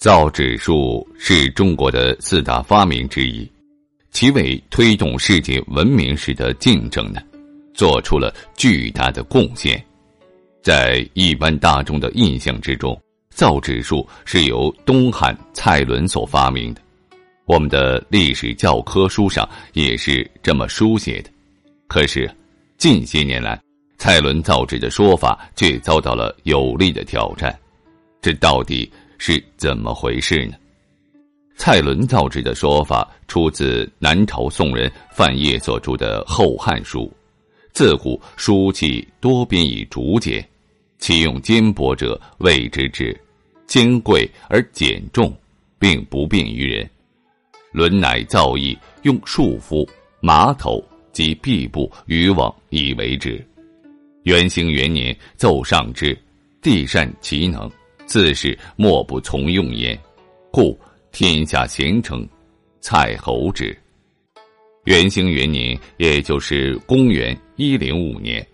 造纸术是中国的四大发明之一，其为推动世界文明史的进程呢，做出了巨大的贡献。在一般大众的印象之中，造纸术是由东汉蔡伦所发明的，我们的历史教科书上也是这么书写的。可是，近些年来，蔡伦造纸的说法却遭到了有力的挑战，这到底？是怎么回事呢？蔡伦造纸的说法出自南朝宋人范晔所著的《后汉书》，自古书契多编以竹简，其用坚帛者谓之纸，坚贵而简重，并不便于人。伦乃造诣用束缚、麻头及壁布、渔网以为纸。元兴元年奏上之，帝善其能。自是莫不从用焉，故天下贤称蔡侯之。元兴元年，也就是公元一零五年，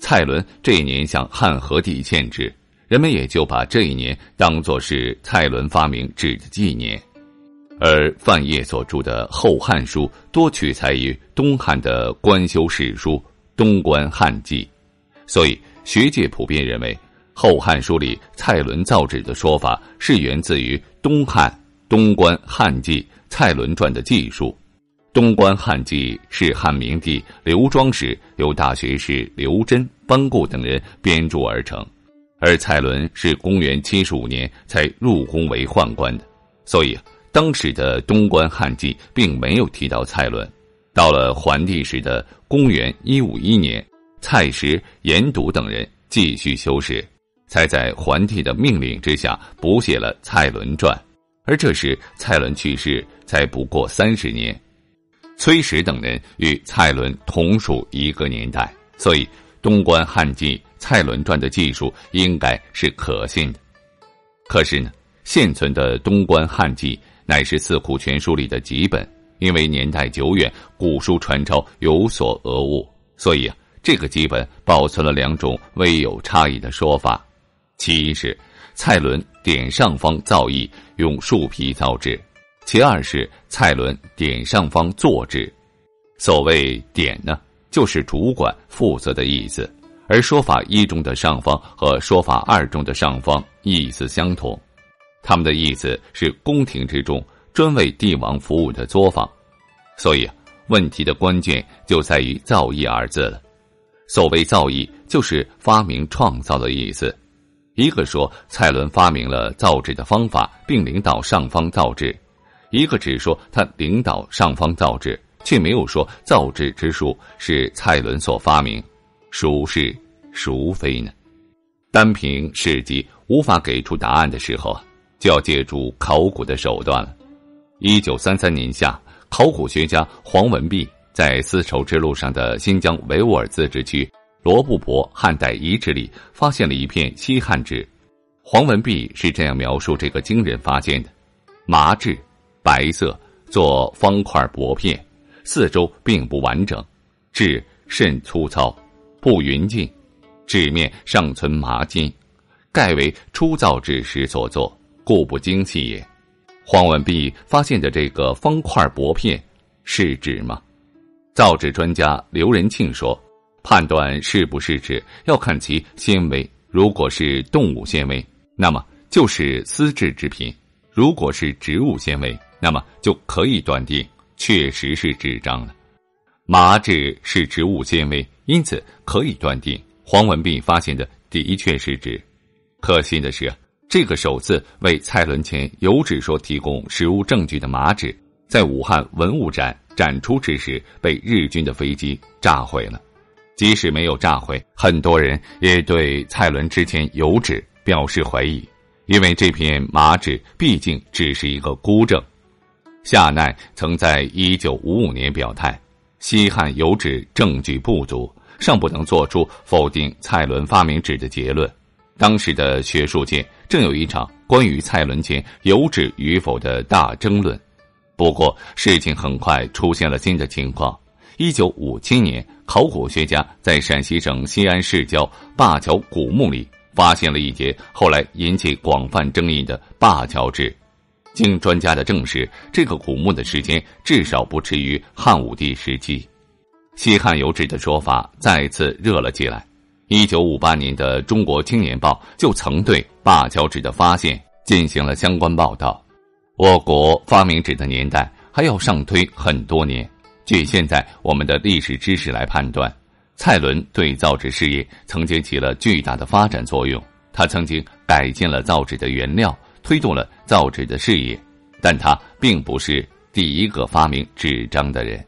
蔡伦这一年向汉和帝献纸，人们也就把这一年当作是蔡伦发明纸的纪年。而范晔所著的《后汉书》多取材于东汉的官修史书《东关汉记》，所以学界普遍认为。《后汉书》里蔡伦造纸的说法是源自于东汉东关汉记蔡伦传的记述。东关汉记是汉明帝刘庄时由大学士刘桢、班固等人编著而成，而蔡伦是公元七十五年才入宫为宦官的，所以当时的东关汉记并没有提到蔡伦。到了桓帝时的公元一五一年，蔡石、严笃等人继续修史。才在桓帝的命令之下补写了《蔡伦传》，而这时蔡伦去世才不过三十年，崔实等人与蔡伦同属一个年代，所以东关汉记《蔡伦传》的技术应该是可信的。可是呢，现存的东关汉记乃是《四库全书》里的几本，因为年代久远，古书传抄有所讹误，所以啊，这个基本保存了两种微有差异的说法。其一是蔡伦点上方造诣用树皮造纸，其二是蔡伦点上方做纸。所谓点呢，就是主管负责的意思。而说法一中的上方和说法二中的上方意思相同，他们的意思是宫廷之中专为帝王服务的作坊。所以问题的关键就在于造诣二字了。所谓造诣，就是发明创造的意思。一个说蔡伦发明了造纸的方法，并领导上方造纸；一个只说他领导上方造纸，却没有说造纸之术是蔡伦所发明，孰是孰非呢？单凭史籍无法给出答案的时候，就要借助考古的手段了。一九三三年夏，考古学家黄文弼在丝绸之路上的新疆维吾尔自治区。罗布泊汉代遗址里发现了一片西汉纸，黄文弼是这样描述这个惊人发现的：麻质，白色，做方块薄片，四周并不完整，质甚粗糙，不匀净，纸面尚存麻筋，盖为初造纸时所作，故不精细也。黄文弼发现的这个方块薄片是纸吗？造纸专家刘仁庆说。判断是不是纸要看其纤维，如果是动物纤维，那么就是丝质制品；如果是植物纤维，那么就可以断定确实是纸张了。麻质是植物纤维，因此可以断定黄文弼发现的的确是纸。可惜的是，这个首次为蔡伦前有纸说提供实物证据的麻纸，在武汉文物展展出之时被日军的飞机炸毁了。即使没有炸毁，很多人也对蔡伦之前有纸表示怀疑，因为这片麻纸毕竟只是一个孤证。夏奈曾在一九五五年表态。西汉有纸证据不足，尚不能做出否定蔡伦发明纸的结论。当时的学术界正有一场关于蔡伦前有纸与否的大争论。不过，事情很快出现了新的情况。一九五七年，考古学家在陕西省西安市郊灞桥古墓里发现了一节后来引起广泛争议的灞桥纸。经专家的证实，这个古墓的时间至少不迟于汉武帝时期。西汉有纸的说法再次热了起来。一九五八年的《中国青年报》就曾对灞桥纸的发现进行了相关报道。我国发明纸的年代还要上推很多年。据现在我们的历史知识来判断，蔡伦对造纸事业曾经起了巨大的发展作用。他曾经改进了造纸的原料。推动了造纸的事业，但他并不是第一个发明纸张的人。